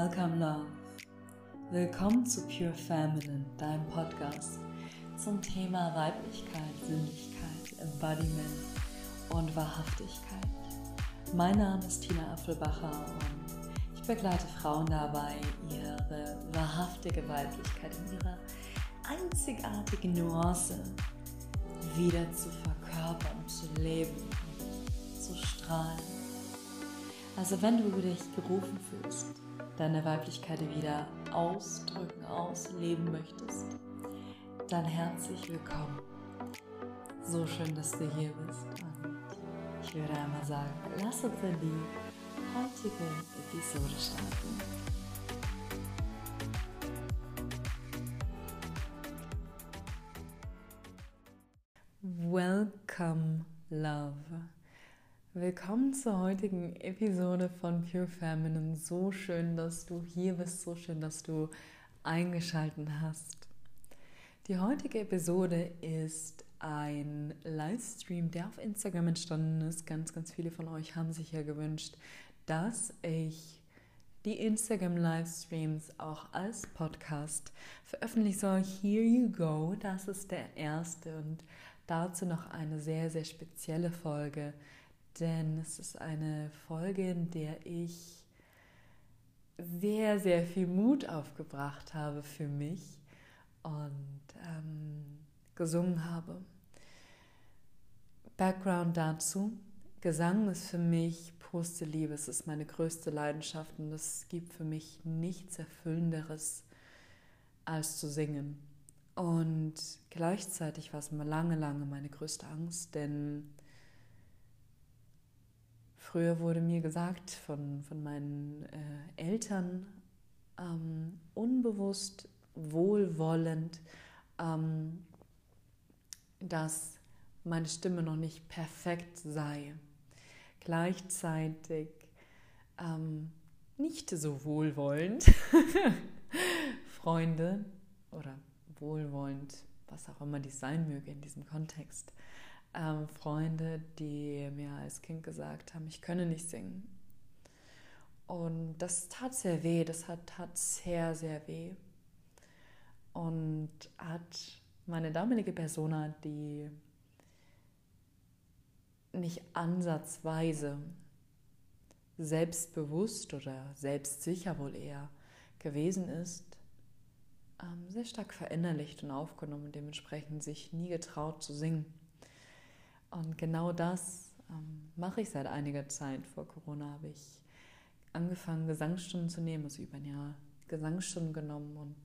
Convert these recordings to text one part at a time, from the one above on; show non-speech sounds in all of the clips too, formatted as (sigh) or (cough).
Welcome Love. Willkommen zu Pure Feminine, deinem Podcast zum Thema Weiblichkeit, Sinnlichkeit, Embodiment und Wahrhaftigkeit. Mein Name ist Tina Apfelbacher und ich begleite Frauen dabei, ihre wahrhaftige Weiblichkeit in ihrer einzigartigen Nuance wieder zu verkörpern, zu leben, zu strahlen. Also wenn du dich gerufen fühlst, deine Weiblichkeit wieder ausdrücken, ausleben möchtest, dann herzlich willkommen. So schön, dass du hier bist. Und ich würde einmal sagen, lass uns in die heutige Episode starten. Willkommen zur heutigen Episode von Pure Feminine. So schön, dass du hier bist, so schön, dass du eingeschaltet hast. Die heutige Episode ist ein Livestream, der auf Instagram entstanden ist. Ganz, ganz viele von euch haben sich ja gewünscht, dass ich die Instagram-Livestreams auch als Podcast veröffentlichen soll. Here you go. Das ist der erste und dazu noch eine sehr, sehr spezielle Folge denn es ist eine Folge, in der ich sehr, sehr viel Mut aufgebracht habe für mich und ähm, gesungen habe. Background dazu. Gesang ist für mich purste Liebe, es ist meine größte Leidenschaft und es gibt für mich nichts Erfüllenderes als zu singen. Und gleichzeitig war es lange, lange meine größte Angst, denn Früher wurde mir gesagt von, von meinen äh, Eltern, ähm, unbewusst, wohlwollend, ähm, dass meine Stimme noch nicht perfekt sei. Gleichzeitig ähm, nicht so wohlwollend (laughs) Freunde oder wohlwollend, was auch immer dies sein möge in diesem Kontext, ähm, Freunde, die mir als Kind gesagt haben, ich könne nicht singen. Und das tat sehr weh, das hat, tat sehr, sehr weh. Und hat meine damalige Persona, die nicht ansatzweise selbstbewusst oder selbstsicher wohl eher gewesen ist, ähm, sehr stark verinnerlicht und aufgenommen und dementsprechend sich nie getraut zu singen. Und genau das ähm, mache ich seit einiger Zeit. Vor Corona habe ich angefangen, Gesangsstunden zu nehmen, also über ein Jahr Gesangsstunden genommen und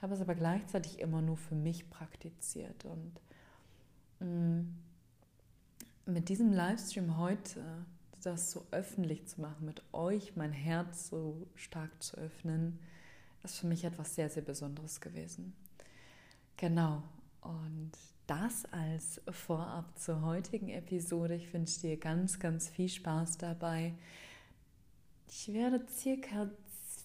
habe es aber gleichzeitig immer nur für mich praktiziert. Und mh, mm, mit diesem Livestream heute, das so öffentlich zu machen, mit euch mein Herz so stark zu öffnen, ist für mich etwas sehr, sehr Besonderes gewesen. Genau. Und das als Vorab zur heutigen Episode. Ich wünsche dir ganz, ganz viel Spaß dabei. Ich werde circa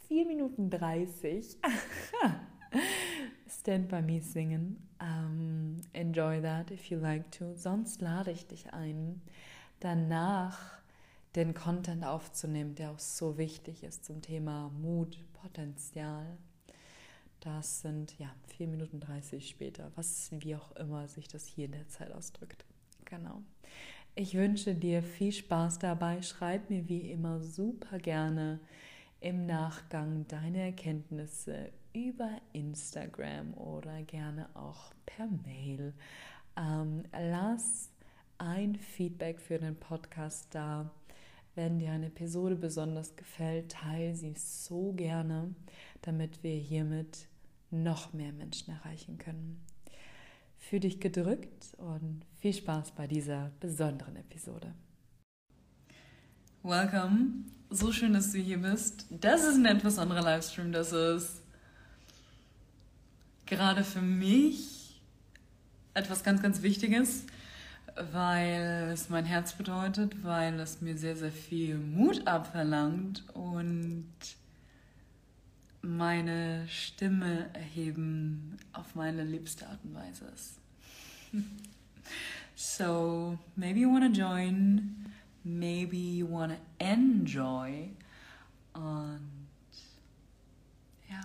4 Minuten 30 (laughs) Stand by Me singen. Um, enjoy that if you like to. Sonst lade ich dich ein, danach den Content aufzunehmen, der auch so wichtig ist zum Thema Mut, Potenzial, das sind ja 4 Minuten 30 später, was wie auch immer sich das hier in der Zeit ausdrückt. Genau. Ich wünsche dir viel Spaß dabei. Schreib mir wie immer super gerne im Nachgang deine Erkenntnisse über Instagram oder gerne auch per Mail. Ähm, lass ein Feedback für den Podcast da. Wenn dir eine Episode besonders gefällt, teile sie so gerne, damit wir hiermit noch mehr Menschen erreichen können. Fühl dich gedrückt und viel Spaß bei dieser besonderen Episode. Welcome. So schön, dass du hier bist. Das ist ein etwas anderer Livestream. Das ist gerade für mich etwas ganz, ganz Wichtiges, weil es mein Herz bedeutet, weil es mir sehr, sehr viel Mut abverlangt und meine Stimme erheben auf meine liebste Art und Weise (laughs) so, maybe you wanna join, maybe you wanna enjoy und ja.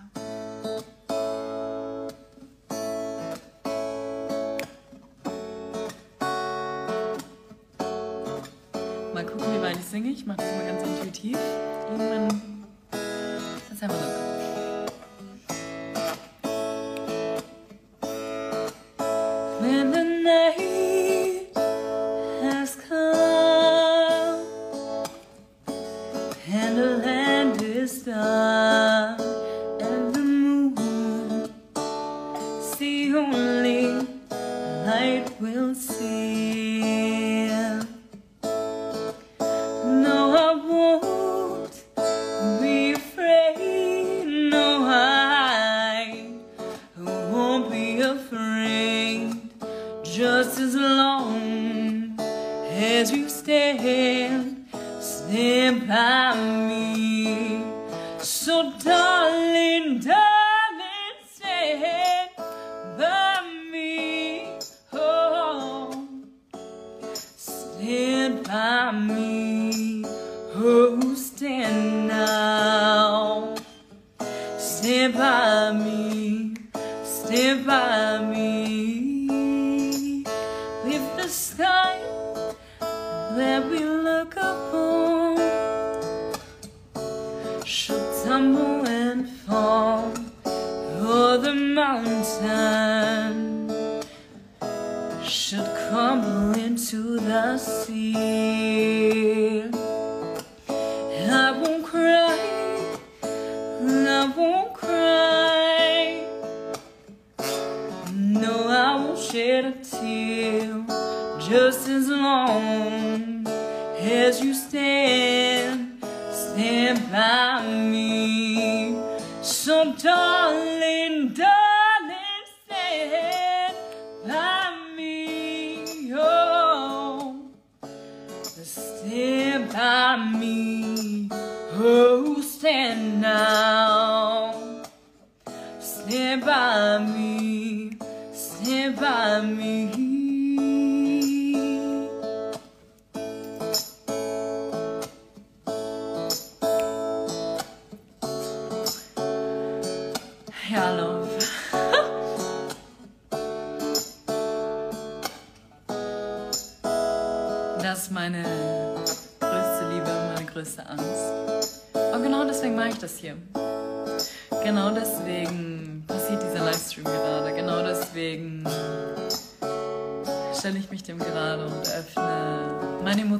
Mal gucken, wie weit ich singe. Ich mache das immer ganz intuitiv. Irgendwann and fall. for the mountain. time me.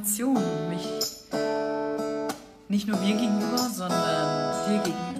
Emotionen, mich nicht nur mir gegenüber, sondern dir gegenüber.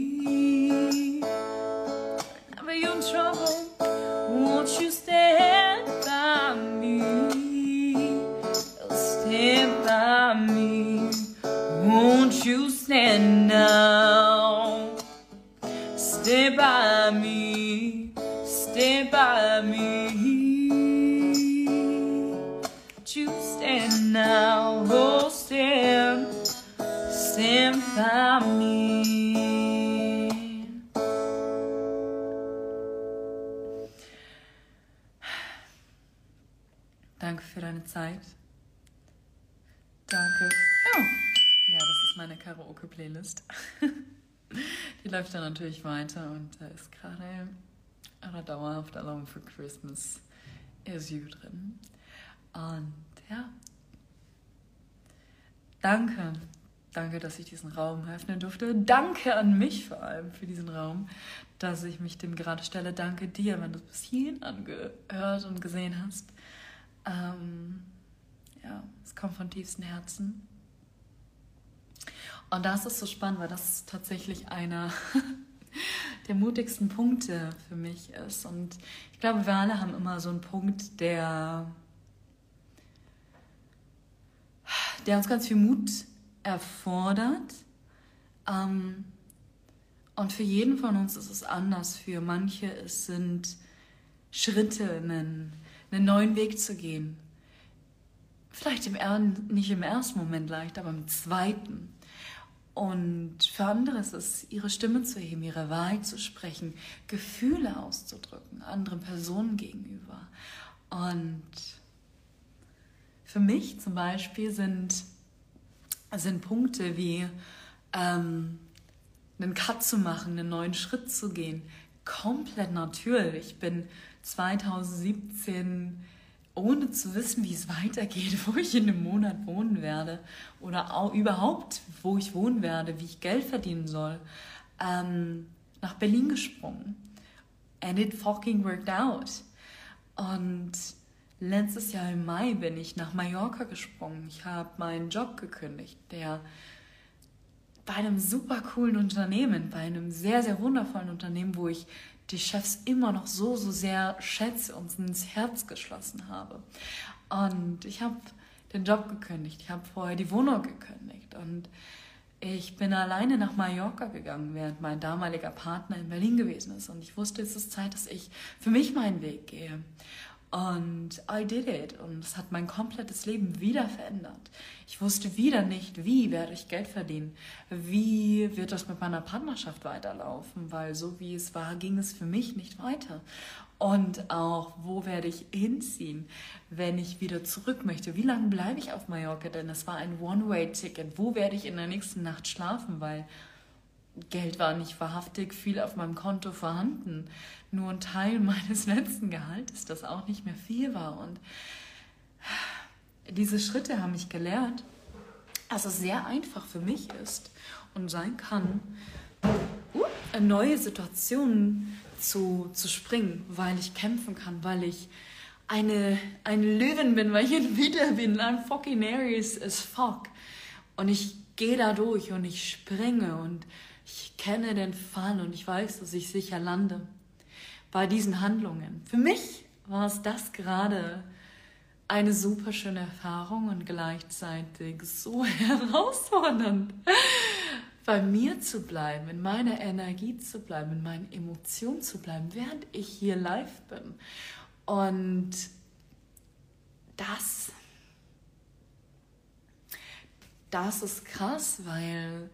Danke. Oh. Ja, das ist meine Karaoke-Playlist. (laughs) Die läuft dann natürlich weiter und da ist gerade eine dauerhaft Alarm for Christmas is You drin. Und ja, danke. Danke, dass ich diesen Raum öffnen durfte. Danke an mich vor allem für diesen Raum, dass ich mich dem gerade stelle. Danke dir, wenn du es bis hierhin angehört und gesehen hast. Ähm, ja, es kommt von tiefsten Herzen. Und das ist so spannend, weil das tatsächlich einer (laughs) der mutigsten Punkte für mich ist. Und ich glaube, wir alle haben immer so einen Punkt, der, der uns ganz viel Mut erfordert. Ähm, und für jeden von uns ist es anders. Für manche es sind Schritte, einen, einen neuen Weg zu gehen, Vielleicht im, nicht im ersten Moment leicht, aber im zweiten. Und für andere ist es, ihre Stimme zu heben, ihre Wahrheit zu sprechen, Gefühle auszudrücken, anderen Personen gegenüber. Und für mich zum Beispiel sind, sind Punkte wie ähm, einen Cut zu machen, einen neuen Schritt zu gehen, komplett natürlich. Ich bin 2017 ohne zu wissen, wie es weitergeht, (laughs) wo ich in einem Monat wohnen werde oder auch überhaupt, wo ich wohnen werde, wie ich Geld verdienen soll, ähm, nach Berlin gesprungen. And it fucking worked out. Und letztes Jahr im Mai bin ich nach Mallorca gesprungen. Ich habe meinen Job gekündigt, der bei einem super coolen Unternehmen, bei einem sehr, sehr wundervollen Unternehmen, wo ich die Chefs immer noch so, so sehr schätze und ins Herz geschlossen habe. Und ich habe den Job gekündigt, ich habe vorher die Wohnung gekündigt und ich bin alleine nach Mallorca gegangen, während mein damaliger Partner in Berlin gewesen ist. Und ich wusste, es ist Zeit, dass ich für mich meinen Weg gehe. Und I did it. Und es hat mein komplettes Leben wieder verändert. Ich wusste wieder nicht, wie werde ich Geld verdienen. Wie wird das mit meiner Partnerschaft weiterlaufen? Weil so wie es war, ging es für mich nicht weiter. Und auch, wo werde ich hinziehen, wenn ich wieder zurück möchte? Wie lange bleibe ich auf Mallorca? Denn es war ein One-Way-Ticket. Wo werde ich in der nächsten Nacht schlafen? Weil Geld war nicht wahrhaftig viel auf meinem Konto vorhanden. Nur ein Teil meines letzten Gehaltes, das auch nicht mehr viel war. Und diese Schritte haben mich gelehrt, dass es sehr einfach für mich ist und sein kann, in neue Situationen zu, zu springen, weil ich kämpfen kann, weil ich eine, eine Löwin bin, weil ich ein Wieder bin, I'm fucking Aries as fuck. Und ich gehe da durch und ich springe und ich kenne den Fall und ich weiß, dass ich sicher lande bei diesen Handlungen. Für mich war es das gerade eine super schöne Erfahrung und gleichzeitig so (laughs) herausfordernd, bei mir zu bleiben, in meiner Energie zu bleiben, in meinen Emotionen zu bleiben, während ich hier live bin. Und das, das ist krass, weil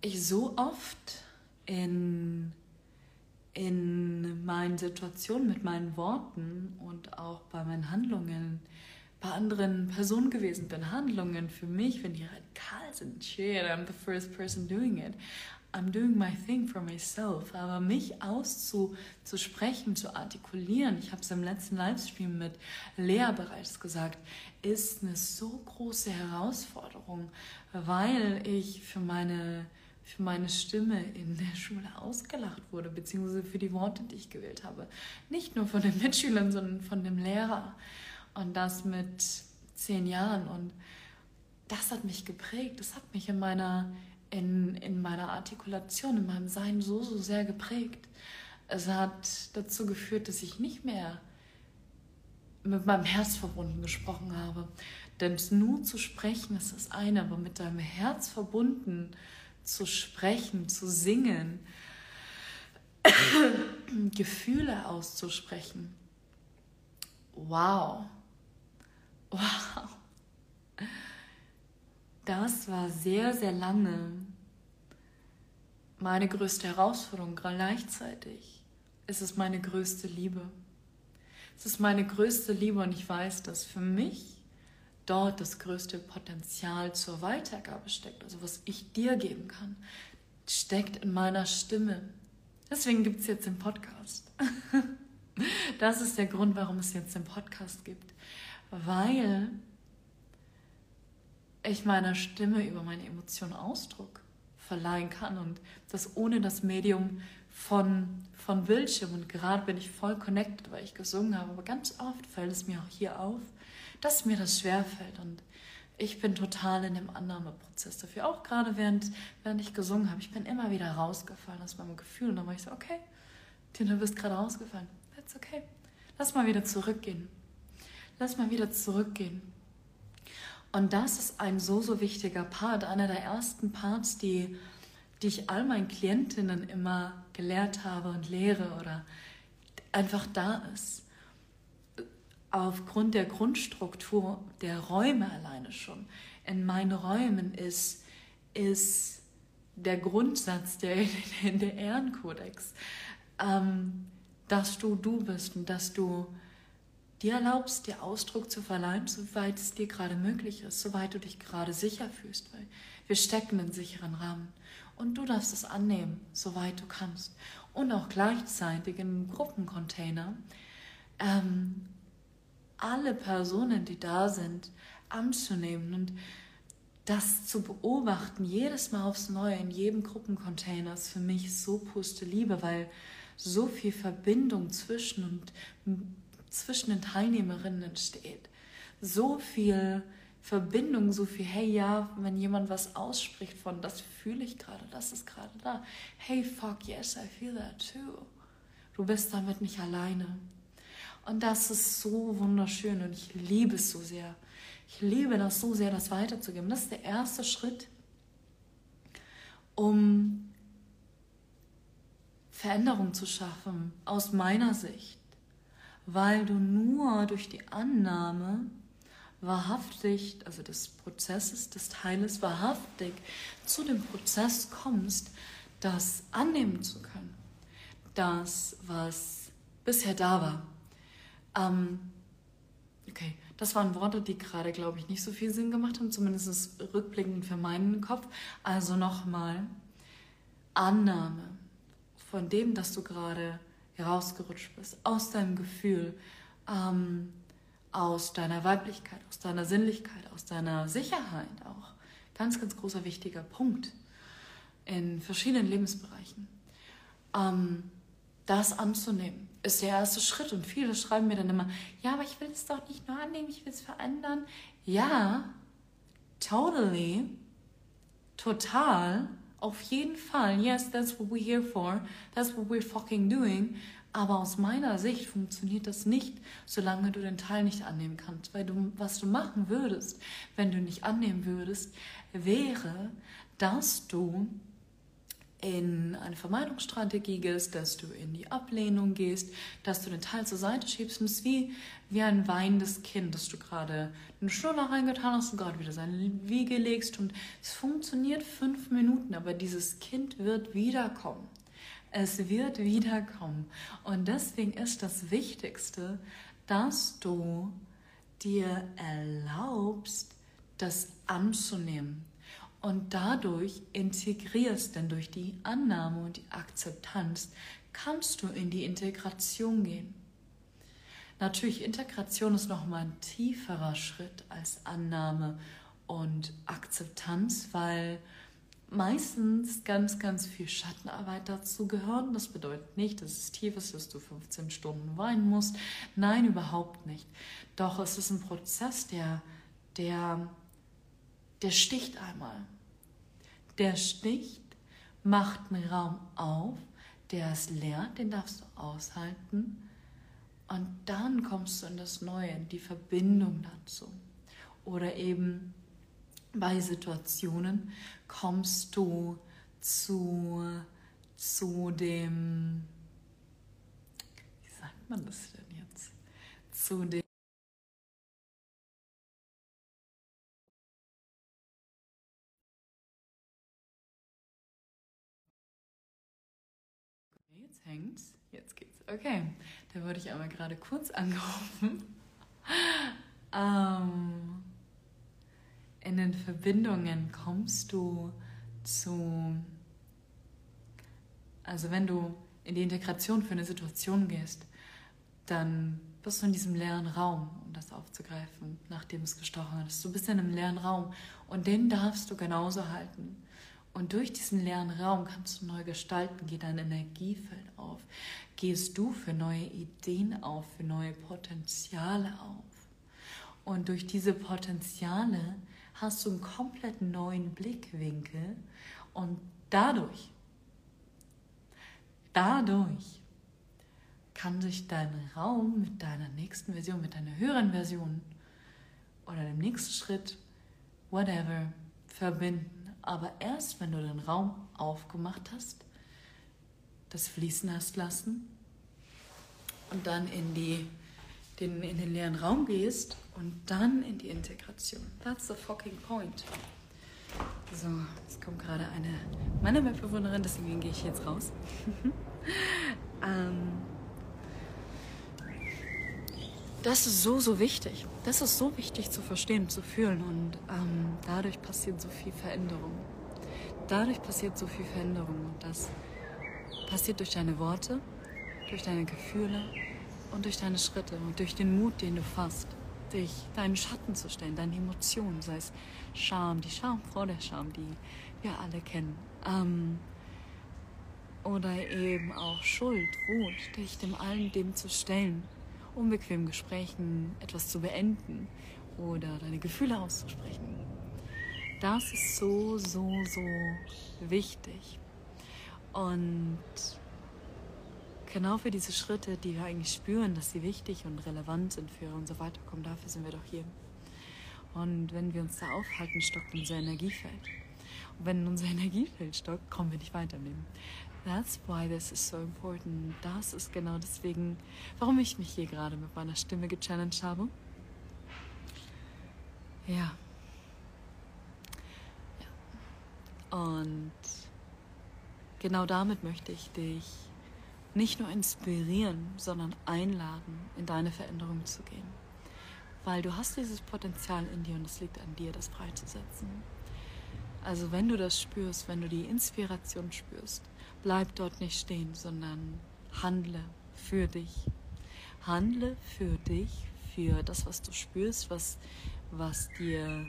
ich so oft in, in meinen Situationen mit meinen Worten und auch bei meinen Handlungen bei anderen Personen gewesen bin. Handlungen für mich, wenn die radikal sind, shit, I'm the first person doing it. I'm doing my thing for myself. Aber mich auszusprechen, zu artikulieren, ich habe es im letzten Livestream mit Lea bereits gesagt, ist eine so große Herausforderung, weil ich für meine für meine Stimme in der Schule ausgelacht wurde, beziehungsweise für die Worte, die ich gewählt habe. Nicht nur von den Mitschülern, sondern von dem Lehrer. Und das mit zehn Jahren. Und das hat mich geprägt. Das hat mich in meiner, in, in meiner Artikulation, in meinem Sein so, so sehr geprägt. Es hat dazu geführt, dass ich nicht mehr mit meinem Herz verbunden gesprochen habe. Denn nur zu sprechen ist das eine, aber mit deinem Herz verbunden zu sprechen, zu singen, (clears throat) Gefühle auszusprechen. Wow. Wow. Das war sehr, sehr lange meine größte Herausforderung. Gleichzeitig ist es meine größte Liebe. Es ist meine größte Liebe und ich weiß, dass für mich dort das größte Potenzial zur Weitergabe steckt, also was ich dir geben kann, steckt in meiner Stimme. Deswegen gibt es jetzt den Podcast. (laughs) Das ist der Grund, warum es jetzt den Podcast gibt. Weil ich meiner Stimme über meine Emotionen Ausdruck verleihen kann und das ohne das Medium von, von Bildschirm. Und gerade bin ich voll connected, weil ich gesungen habe. Aber ganz oft fällt es mir auch hier auf, dass mir das schwerfällt. Und Ich bin total in dem Annahmeprozess dafür. Auch gerade während, während ich gesungen habe. Ich bin immer wieder rausgefallen aus meinem Gefühl. Und dann war ich so, okay, Tina, du bist gerade rausgefallen. That's okay. Lass mal wieder zurückgehen. Lass mal wieder zurückgehen. Und das ist ein so, so wichtiger Part. Einer der ersten Parts, die, die ich all meinen Klientinnen immer gelehrt habe und lehre oder einfach da ist aufgrund der Grundstruktur der Räume alleine schon. In meinen Räumen ist, ist der Grundsatz, der, (laughs) der Ehrenkodex, ähm, dass du du bist und dass du dir erlaubst, dir Ausdruck zu verleihen, soweit es dir gerade möglich ist, soweit du dich gerade sicher fühlst. Weil wir stecken in sicheren Rahmen. Und du darfst es annehmen, soweit du kannst. Und auch gleichzeitig im Gruppencontainer ähm, alle Personen, die da sind, anzunehmen und das zu beobachten, jedes Mal aufs Neue, in jedem Gruppencontainer, ist für mich so puste Liebe, weil so viel Verbindung zwischen und zwischen den Teilnehmerinnen entsteht. So viel Verbindung, so viel, hey ja, wenn jemand was ausspricht von, das fühle ich gerade, das ist gerade da. Hey, fuck, yes, I feel that too. Du bist damit nicht alleine. Und das ist so wunderschön und ich liebe es so sehr. Ich liebe das so sehr, das weiterzugeben. Das ist der erste Schritt, um Veränderung zu schaffen, aus meiner Sicht. Weil du nur durch die Annahme wahrhaftig, also des Prozesses, des Teiles wahrhaftig zu dem Prozess kommst, das annehmen zu können. Das, was bisher da war ähm, okay, das waren Worte, die gerade, glaube ich, nicht so viel Sinn gemacht haben, zumindest rückblickend für meinen Kopf. Also nochmal, Annahme von dem, dass du gerade herausgerutscht bist, aus deinem Gefühl, ähm, aus deiner Weiblichkeit, aus deiner Sinnlichkeit, aus deiner Sicherheit auch. Ganz, ganz großer wichtiger Punkt in verschiedenen Lebensbereichen. Ähm, das anzunehmen ist der erste Schritt. Und viele schreiben mir dann immer, ja, aber ich will es doch nicht nur annehmen, ich will es verändern. Ja, totally, total, auf jeden Fall. Yes, that's what we're here for. That's what we're fucking doing. Aber aus meiner Sicht funktioniert das nicht, solange du den Teil nicht annehmen kannst. Weil du, was du machen würdest, wenn du nicht annehmen würdest, wäre, dass du in eine Vermeidungsstrategie gehst, dass du in die Ablehnung gehst, dass du den Teil zur Seite schiebst. Und es ist wie, wie ein weinendes Kind, dass du gerade eine Schnuller reingetan hast und gerade wieder seine Wiege legst. Und es funktioniert fünf Minuten, aber dieses Kind wird wiederkommen. Es wird wiederkommen. Und deswegen ist das Wichtigste, dass du dir erlaubst, das anzunehmen, und dadurch integrierst, denn durch die Annahme und die Akzeptanz kannst du in die Integration gehen. Natürlich, Integration ist nochmal ein tieferer Schritt als Annahme und Akzeptanz, weil meistens ganz, ganz viel Schattenarbeit dazu gehört. Das bedeutet nicht, dass es tief ist, dass du 15 Stunden weinen musst. Nein, überhaupt nicht. Doch es ist ein Prozess, der, der der sticht einmal. Der sticht, macht einen Raum auf, der ist leer, den darfst du aushalten. Und dann kommst du in das Neue, in die Verbindung dazu. Oder eben bei Situationen kommst du zu, zu dem, wie sagt man das denn jetzt? Zu dem hängt's. Jetzt geht's. Okay, da wurde ich aber gerade kurz (laughs) angerufen. ähm, in den Verbindungen kommst du zu, also wenn du in die Integration für eine Situation gehst, dann bist du in diesem leeren Raum, um das aufzugreifen, nachdem es gestochen ist. Du bist in einem leeren Raum und den darfst du genauso halten. Und durch diesen leeren Raum kannst du neu gestalten, geht dein Energiefeld auf, gehst du für neue Ideen auf, für neue Potenziale auf. Und durch diese Potenziale hast du einen komplett neuen Blickwinkel und dadurch, dadurch kann sich dein Raum mit deiner nächsten Version, mit deiner höheren Version oder dem nächsten Schritt, whatever, verbinden. Aber erst wenn du den Raum aufgemacht hast, das Fließen hast lassen und dann in, die, den, in den leeren Raum gehst und dann in die Integration. That's the fucking point. So, jetzt kommt gerade eine meiner Mitbewohnerin, deswegen gehe ich jetzt raus. (laughs) ähm, das ist so, so wichtig. Das ist so wichtig zu verstehen, zu fühlen. Und ähm, dadurch passiert so viel Veränderung. Dadurch passiert so viel Veränderung. Und das passiert durch deine Worte, durch deine Gefühle und durch deine Schritte und durch den Mut, den du fasst, dich deinen Schatten zu stellen, deine Emotionen, sei es Scham, die Scham vor der Scham, die wir alle kennen. Ähm, oder eben auch Schuld, Wut, dich dem allen dem zu stellen unbequemen Gesprächen etwas zu beenden oder deine Gefühle auszusprechen. Das ist so, so, so wichtig. Und genau für diese Schritte, die wir eigentlich spüren, dass sie wichtig und relevant sind für unser Weiterkommen, dafür sind wir doch hier. Und wenn wir uns da aufhalten, stockt unser Energiefeld. Und wenn unser Energiefeld stockt, kommen wir nicht weiter im Leben. That's why this is so important. Das ist genau deswegen, warum ich mich hier gerade mit meiner Stimme gechallenged habe. Ja. ja. Und genau damit möchte ich dich nicht nur inspirieren, sondern einladen, in deine Veränderung zu gehen. Weil du hast dieses Potenzial in dir und es liegt an dir, das freizusetzen. Also wenn du das spürst, wenn du die Inspiration spürst, bleib dort nicht stehen, sondern handle für dich. Handle für dich, für das, was du spürst, was, was dir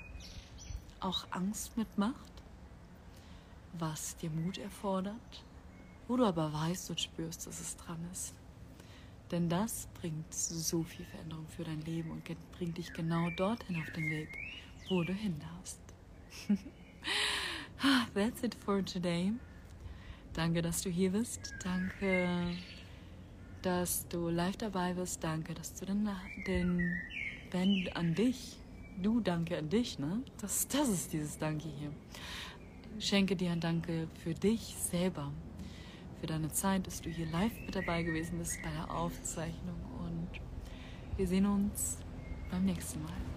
auch Angst mitmacht, was dir Mut erfordert, wo du aber weißt und spürst, dass es dran ist. Denn das bringt so viel Veränderung für dein Leben und bringt dich genau dorthin auf den Weg, wo du hin darfst. (laughs) That's it for today. Danke, dass du hier bist. Danke, dass du live dabei bist. Danke, dass du den, den wenn an dich, du danke an dich, ne? Das, das ist dieses Danke hier. Schenke dir ein Danke für dich selber, für deine Zeit, dass du hier live mit dabei gewesen bist bei der Aufzeichnung und wir sehen uns beim nächsten Mal.